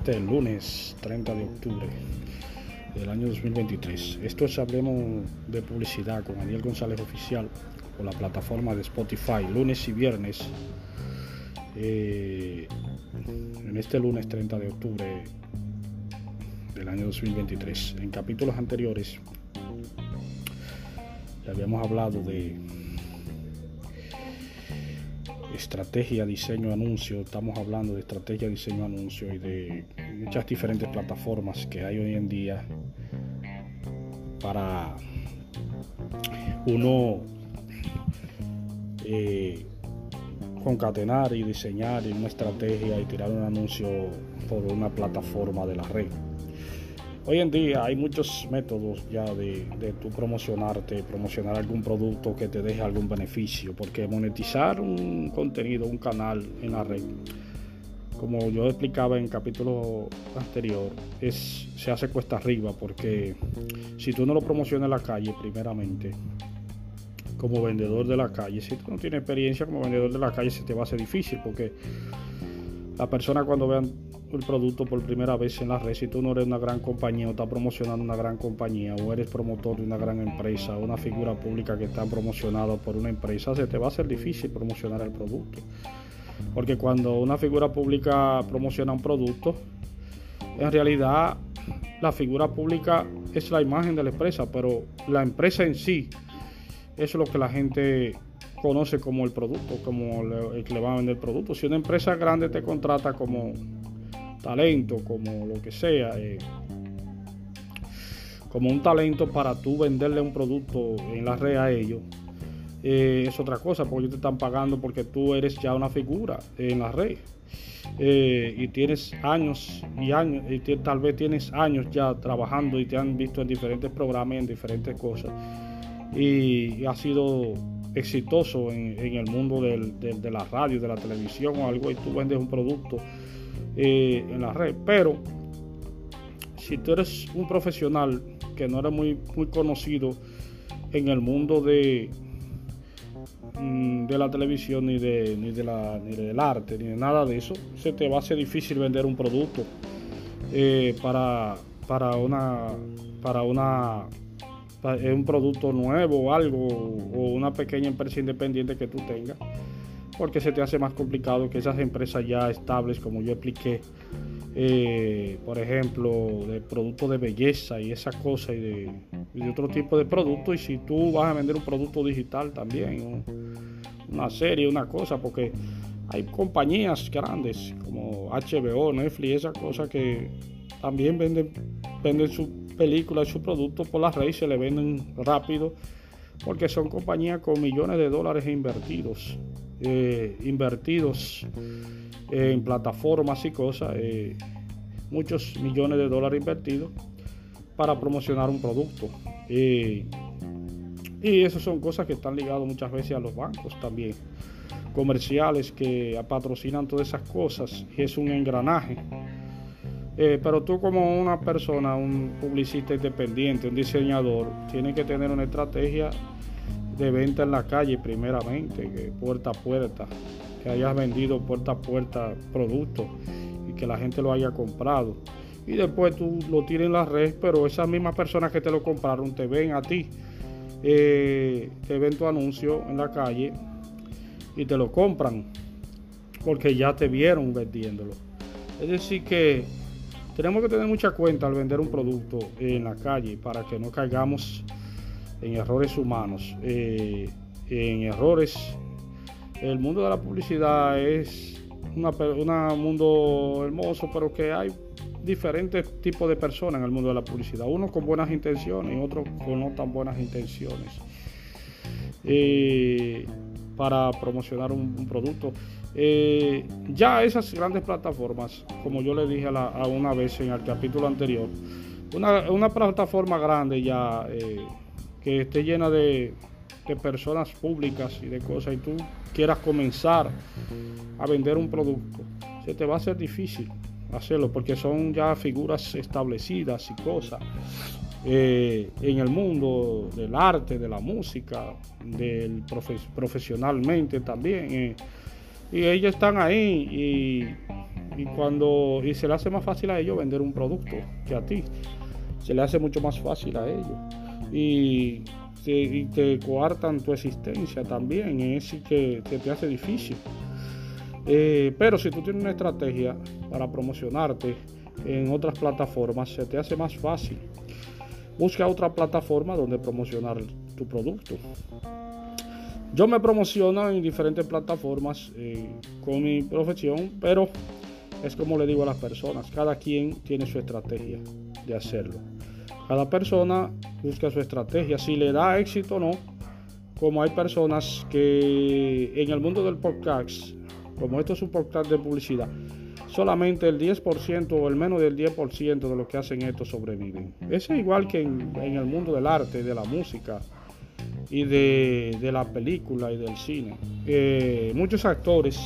este lunes 30 de octubre del año 2023. Esto es Hablemos de Publicidad con Daniel González Oficial por la plataforma de Spotify, lunes y viernes. Eh, en este lunes 30 de octubre del año 2023. En capítulos anteriores ya habíamos hablado de estrategia, diseño, anuncio. Estamos hablando de estrategia, diseño, anuncio y de muchas diferentes plataformas que hay hoy en día para uno eh, concatenar y diseñar una estrategia y tirar un anuncio por una plataforma de la red. Hoy en día hay muchos métodos ya de, de tu promocionarte, promocionar algún producto que te deje algún beneficio, porque monetizar un contenido, un canal en la red, como yo explicaba en capítulo anterior, se hace cuesta arriba, porque si tú no lo promocionas en la calle primeramente, como vendedor de la calle, si tú no tienes experiencia como vendedor de la calle, se te va a hacer difícil, porque la persona cuando vean el producto por primera vez en la red, si tú no eres una gran compañía o estás promocionando una gran compañía o eres promotor de una gran empresa o una figura pública que está promocionada por una empresa, se te va a hacer difícil promocionar el producto. Porque cuando una figura pública promociona un producto, en realidad la figura pública es la imagen de la empresa, pero la empresa en sí es lo que la gente conoce como el producto, como el que le va a vender el producto. Si una empresa grande te contrata como talento, como lo que sea, eh, como un talento para tú venderle un producto en la red a ellos, eh, es otra cosa, porque ellos te están pagando porque tú eres ya una figura en la red. Eh, y tienes años y años, y tal vez tienes años ya trabajando y te han visto en diferentes programas, en diferentes cosas, y, ha sido exitoso en, el mundo de la radio, de la televisión o algo, y tú vendes un producto eh, en la red. Pero si tú eres un profesional que no eres muy, muy conocido en el mundo de, de la televisión ni, de, ni, de la, ni del arte ni de nada de eso, se te va a hacer difícil vender un producto eh, para, para una para una un producto nuevo o algo o una pequeña empresa independiente que tú tengas porque se te hace más complicado que esas empresas ya estables, como yo expliqué, eh, por ejemplo, de productos de belleza y esas cosas y de, otro tipo de productos. Y si tú vas a vender un producto digital también, una serie, una cosa, porque hay compañías grandes como HBO, Netflix, esas cosas que también venden, venden sus películas y sus productos por las redes, se le venden rápido, porque son compañías con millones de dólares invertidos eh, invertidos en plataformas y cosas, eh, muchos millones de dólares invertidos para promocionar un producto. y esas son cosas que están ligadas muchas veces a los bancos también, comerciales que patrocinan todas esas cosas y es un engranaje. Eh, pero tú como una persona, un publicista independiente, un diseñador, tienes que tener una estrategia de venta en la calle primeramente, puerta a puerta, que hayas vendido puerta a puerta productos y que la gente lo haya comprado. Y después tú lo tienes en la red, pero esas mismas personas que te lo compraron te ven a ti, eh, te ven tu anuncio en la calle y te lo compran porque ya te vieron vendiéndolo. Es decir que tenemos que tener mucha cuenta al vender un producto en la calle para que no caigamos en errores humanos, eh, en errores. El mundo de la publicidad es un mundo hermoso, pero que hay diferentes tipos de personas en el mundo de la publicidad. Unos con buenas intenciones y otros con no tan buenas intenciones. Eh, para promocionar un, producto. Eh, ya esas grandes plataformas, como yo le dije a, una vez en el capítulo anterior, una, una plataforma grande ya que esté llena de, personas públicas y de cosas y tú quieras comenzar a vender un producto, se te va a hacer difícil hacerlo porque son ya figuras establecidas y cosas eh, en el mundo del arte, de la música, del profesionalmente también. Eh, y ellos están ahí y y cuando y se le hace más fácil a ellos vender un producto que a ti. Se le hace mucho más fácil a ellos. Y te, coartan tu existencia también, es que, que te hace difícil. Eh, pero si tú tienes una estrategia para promocionarte en otras plataformas, se te hace más fácil. Busca otra plataforma donde promocionar tu producto. Yo me promociono en diferentes plataformas eh, con mi profesión, pero es como le digo a las personas, cada quien tiene su estrategia de hacerlo. Cada persona busca su estrategia, si le da éxito o no, como hay personas que en el mundo del podcast, como esto es un podcast de publicidad, solamente el 10% o el menos del 10% de los que hacen esto sobreviven. Es igual que en, el mundo del arte, de la música y de, la película y del cine. Eh, muchos actores,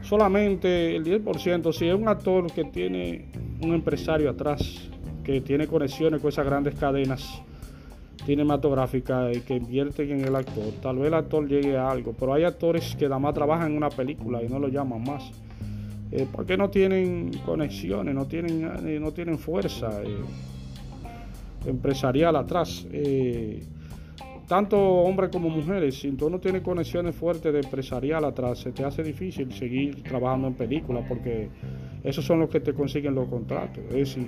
solamente el 10%, si es un actor que tiene un empresario atrás, que tiene conexiones con esas grandes cadenas cinematográficas y que invierten en el actor, tal vez el actor llegue a algo, pero hay actores que nada más trabajan en una película y no lo llaman más eh, porque no tienen conexiones, no tienen, eh, no tienen fuerza eh, empresarial atrás. Eh, tanto hombres como mujeres, si tú no tienes conexiones fuertes de empresarial atrás, se te hace difícil seguir trabajando en películas porque esos son los que te consiguen los contratos. Es decir,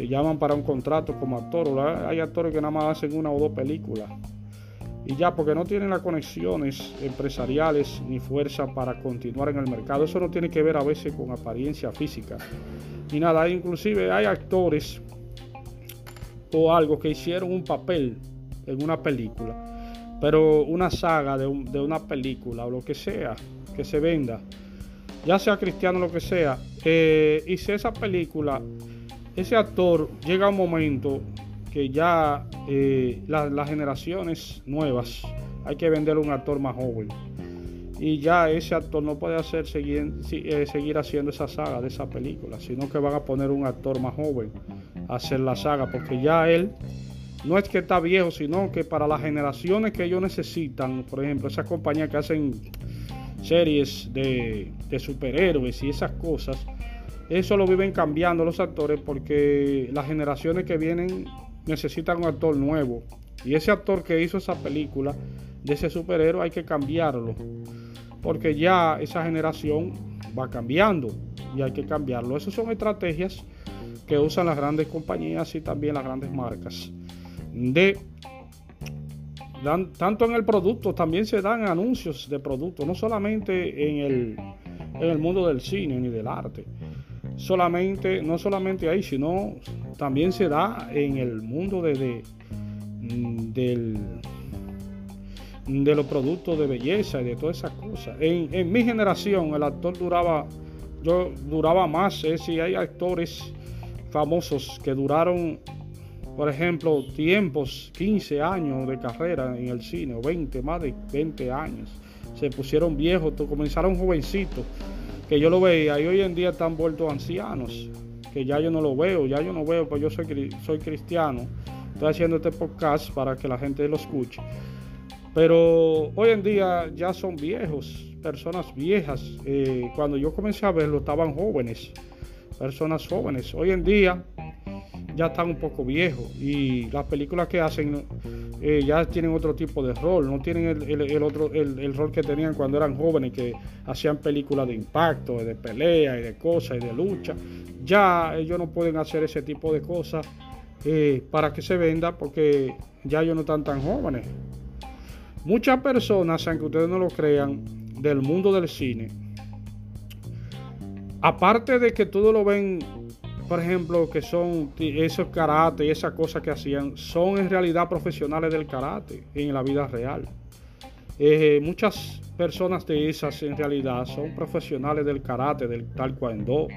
te llaman para un contrato como actor. Hay actores que nada más hacen una o dos películas y ya porque no tienen las conexiones empresariales ni fuerza para continuar en el mercado. Eso no tiene que ver a veces con apariencia física ni nada. Inclusive hay actores o algo que hicieron un papel en una película, pero una saga de, una película o lo que sea que se venda, ya sea cristiano o lo que sea, eh, y si esa película, ese actor llega un momento que ya eh, las generaciones nuevas hay que vender un actor más joven. Y ya ese actor no puede hacer seguir, eh, seguir haciendo esa saga de esa película, sino que van a poner un actor más joven a hacer la saga, porque ya él no es que está viejo, sino que para las generaciones que ellos necesitan, por ejemplo, esas compañías que hacen series de superhéroes y esas cosas, eso lo viven cambiando los actores porque las generaciones que vienen necesitan un actor nuevo. Y ese actor que hizo esa película de ese superhéroe hay que cambiarlo. Porque ya esa generación va cambiando y hay que cambiarlo. Esas son estrategias que usan las grandes compañías y también las grandes marcas. Dan, tanto en el producto, también se dan anuncios de productos, no solamente en el, en el mundo del cine ni del arte solamente, no solamente ahí, sino también se da en el mundo de, mm, del, de los productos de belleza y de todas esas cosas. En, mi generación el actor duraba, yo duraba más, es si hay actores famosos que duraron, por ejemplo, tiempos, 15 años de carrera en el cine, o 20, más de 20 años. Se pusieron viejos, comenzaron jovencitos que yo lo veía y hoy en día están vueltos ancianos, que ya yo no lo veo, ya yo no veo, pues yo soy, soy cristiano, estoy haciendo este podcast para que la gente lo escuche. Pero hoy en día ya son viejos, personas viejas. Eh, cuando yo comencé a verlo estaban jóvenes, personas jóvenes. Hoy en día ya están un poco viejos y las películas que hacen eh, ya tienen otro tipo de rol, no tienen el, otro, el, rol que tenían cuando eran jóvenes, que hacían películas de impacto, de pelea y de cosas y de lucha. Ya ellos no pueden hacer ese tipo de cosas eh, para que se venda porque ya ellos no están tan jóvenes. Muchas personas, aunque ustedes no lo crean, del mundo del cine, aparte de que todo lo ven por ejemplo, que son esos karate y esas cosas que hacían, son en realidad profesionales del karate en la vida real. Eh, muchas personas de esas en realidad son profesionales del karate, del taekwondo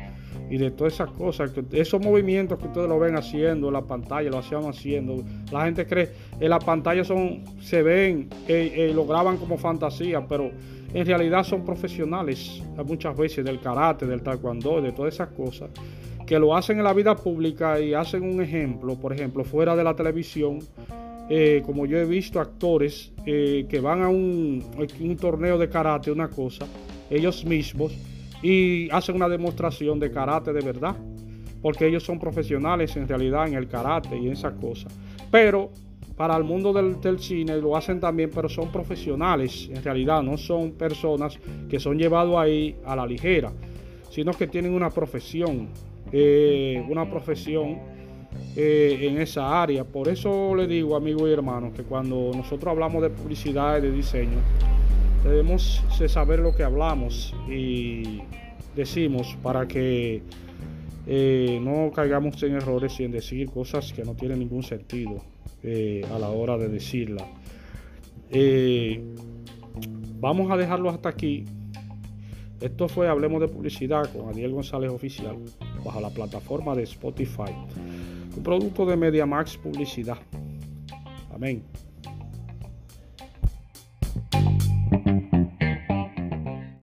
y de todas esas cosas, esos movimientos que ustedes lo ven haciendo en la pantalla, lo hacían haciendo. La gente cree, en la pantalla son, se ven eh, eh, lo graban como fantasía, pero en realidad son profesionales muchas veces del karate, del taekwondo, de todas esas cosas que lo hacen en la vida pública y hacen un ejemplo, por ejemplo, fuera de la televisión, eh, como yo he visto actores eh, que van a un, torneo de karate, una cosa, ellos mismos, y hacen una demostración de karate de verdad, porque ellos son profesionales en realidad en el karate y en esas cosas. Pero para el mundo del, cine lo hacen también, pero son profesionales en realidad, no son personas que son llevados ahí a la ligera, sino que tienen una profesión, eh, una profesión eh, en esa área. Por eso le digo, amigos y hermanos, que cuando nosotros hablamos de publicidad y de diseño, debemos saber lo que hablamos y decimos para que eh, no caigamos en errores y en decir cosas que no tienen ningún sentido a la hora de decirla. vamos a dejarlo hasta aquí. Esto fue Hablemos de Publicidad con Daniel González Oficial bajo la plataforma de Spotify un producto de MediaMax Publicidad. Amén.